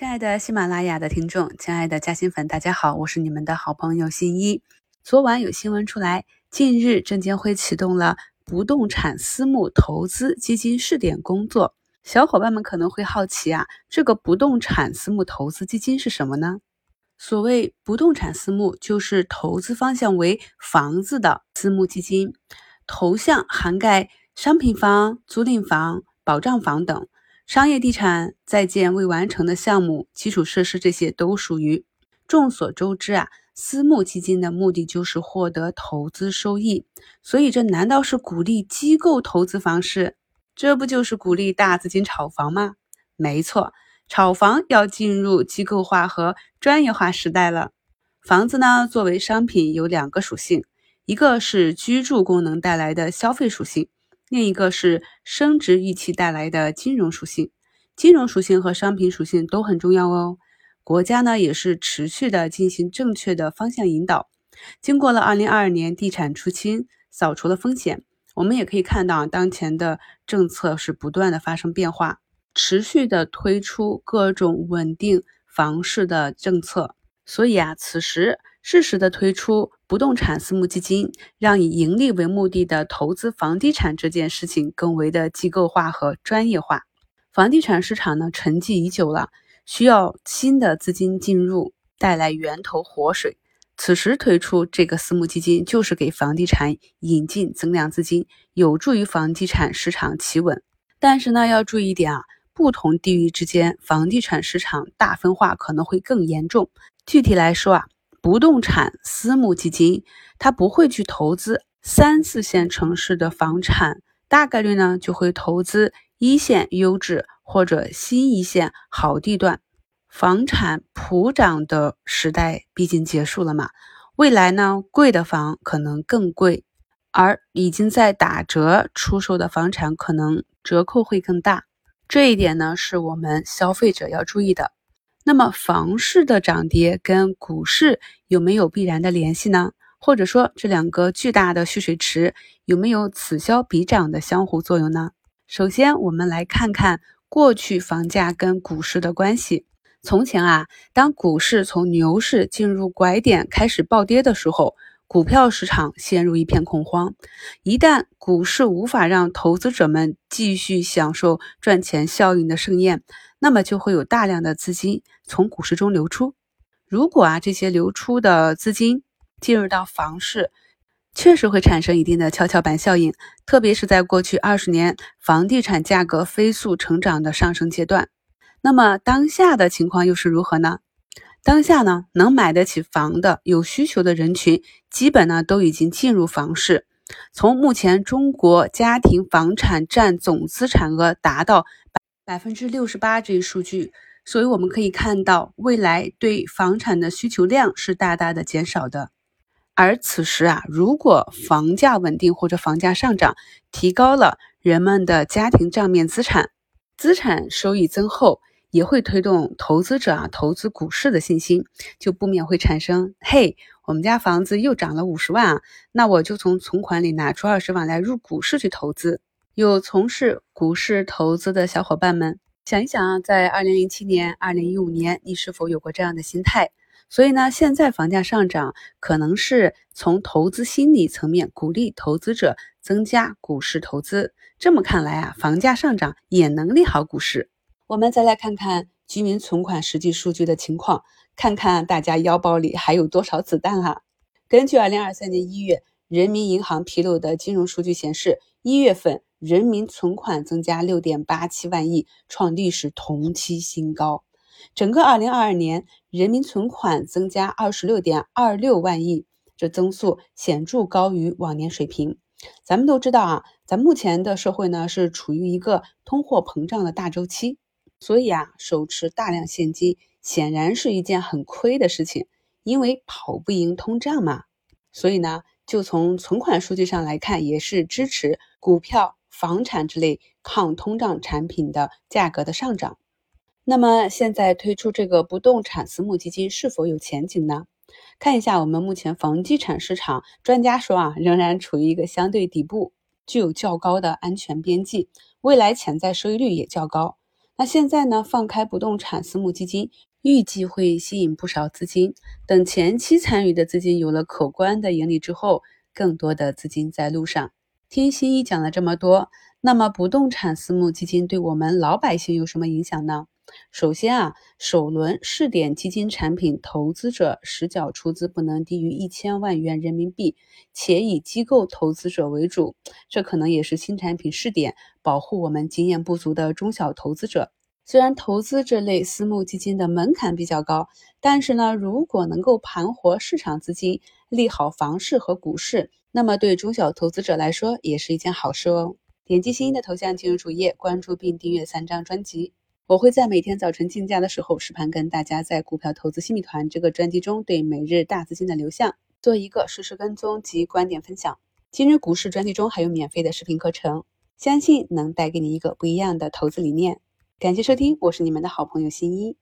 亲爱的喜马拉雅的听众，亲爱的嘉兴粉，大家好，我是你们的好朋友新一。昨晚有新闻出来，近日证监会启动了不动产私募投资基金试点工作。小伙伴们可能会好奇啊，这个不动产私募投资基金是什么呢？所谓不动产私募，就是投资方向为房子的私募基金，投向涵盖商品房、租赁房、保障房等。商业地产在建未完成的项目、基础设施这些都属于。众所周知啊，私募基金的目的就是获得投资收益，所以这难道是鼓励机构投资房市？这不就是鼓励大资金炒房吗？没错，炒房要进入机构化和专业化时代了。房子呢，作为商品有两个属性，一个是居住功能带来的消费属性。另一个是升值预期带来的金融属性，金融属性和商品属性都很重要哦。国家呢也是持续的进行正确的方向引导。经过了二零二二年地产出清，扫除了风险，我们也可以看到当前的政策是不断的发生变化，持续的推出各种稳定房市的政策。所以啊，此时适时的推出。不动产私募基金让以盈利为目的的投资房地产这件事情更为的机构化和专业化。房地产市场呢沉寂已久了，需要新的资金进入，带来源头活水。此时推出这个私募基金，就是给房地产引进增量资金，有助于房地产市场企稳。但是呢，要注意一点啊，不同地域之间房地产市场大分化可能会更严重。具体来说啊。不动产私募基金，它不会去投资三四线城市的房产，大概率呢就会投资一线优质或者新一线好地段。房产普涨的时代毕竟结束了嘛，未来呢贵的房可能更贵，而已经在打折出售的房产可能折扣会更大。这一点呢是我们消费者要注意的。那么房市的涨跌跟股市有没有必然的联系呢？或者说这两个巨大的蓄水池有没有此消彼长的相互作用呢？首先，我们来看看过去房价跟股市的关系。从前啊，当股市从牛市进入拐点开始暴跌的时候，股票市场陷入一片恐慌。一旦股市无法让投资者们继续享受赚钱效应的盛宴，那么就会有大量的资金从股市中流出。如果啊这些流出的资金进入到房市，确实会产生一定的跷跷板效应。特别是在过去二十年房地产价格飞速成长的上升阶段。那么当下的情况又是如何呢？当下呢能买得起房的有需求的人群，基本呢都已经进入房市。从目前中国家庭房产占总资产额达到。百分之六十八这一数据，所以我们可以看到，未来对房产的需求量是大大的减少的。而此时啊，如果房价稳定或者房价上涨，提高了人们的家庭账面资产，资产收益增厚，也会推动投资者啊投资股市的信心，就不免会产生：嘿，我们家房子又涨了五十万啊，那我就从存款里拿出二十万来入股市去投资。有从事股市投资的小伙伴们，想一想啊，在二零零七年、二零一五年，你是否有过这样的心态？所以呢，现在房价上涨，可能是从投资心理层面鼓励投资者增加股市投资。这么看来啊，房价上涨也能利好股市。我们再来看看居民存款实际数据的情况，看看大家腰包里还有多少子弹哈。根据二零二三年一月人民银行披露的金融数据显示，一月份。人民存款增加六点八七万亿，创历史同期新高。整个二零二二年，人民存款增加二十六点二六万亿，这增速显著高于往年水平。咱们都知道啊，咱目前的社会呢是处于一个通货膨胀的大周期，所以啊，手持大量现金显然是一件很亏的事情，因为跑不赢通胀嘛。所以呢，就从存款数据上来看，也是支持股票。房产之类抗通胀产品的价格的上涨，那么现在推出这个不动产私募基金是否有前景呢？看一下我们目前房地产市场，专家说啊，仍然处于一个相对底部，具有较高的安全边际，未来潜在收益率也较高。那现在呢，放开不动产私募基金，预计会吸引不少资金。等前期参与的资金有了可观的盈利之后，更多的资金在路上。听新一讲了这么多，那么不动产私募基金对我们老百姓有什么影响呢？首先啊，首轮试点基金产品投资者实缴出资不能低于一千万元人民币，且以机构投资者为主。这可能也是新产品试点保护我们经验不足的中小投资者。虽然投资这类私募基金的门槛比较高，但是呢，如果能够盘活市场资金，利好房市和股市，那么对中小投资者来说也是一件好事哦。点击新一的头像进入主页，关注并订阅三张专辑。我会在每天早晨竞价的时候实盘跟大家在股票投资新米团这个专辑中对每日大资金的流向做一个实时跟踪及观点分享。今日股市专辑中还有免费的视频课程，相信能带给你一个不一样的投资理念。感谢收听，我是你们的好朋友新一。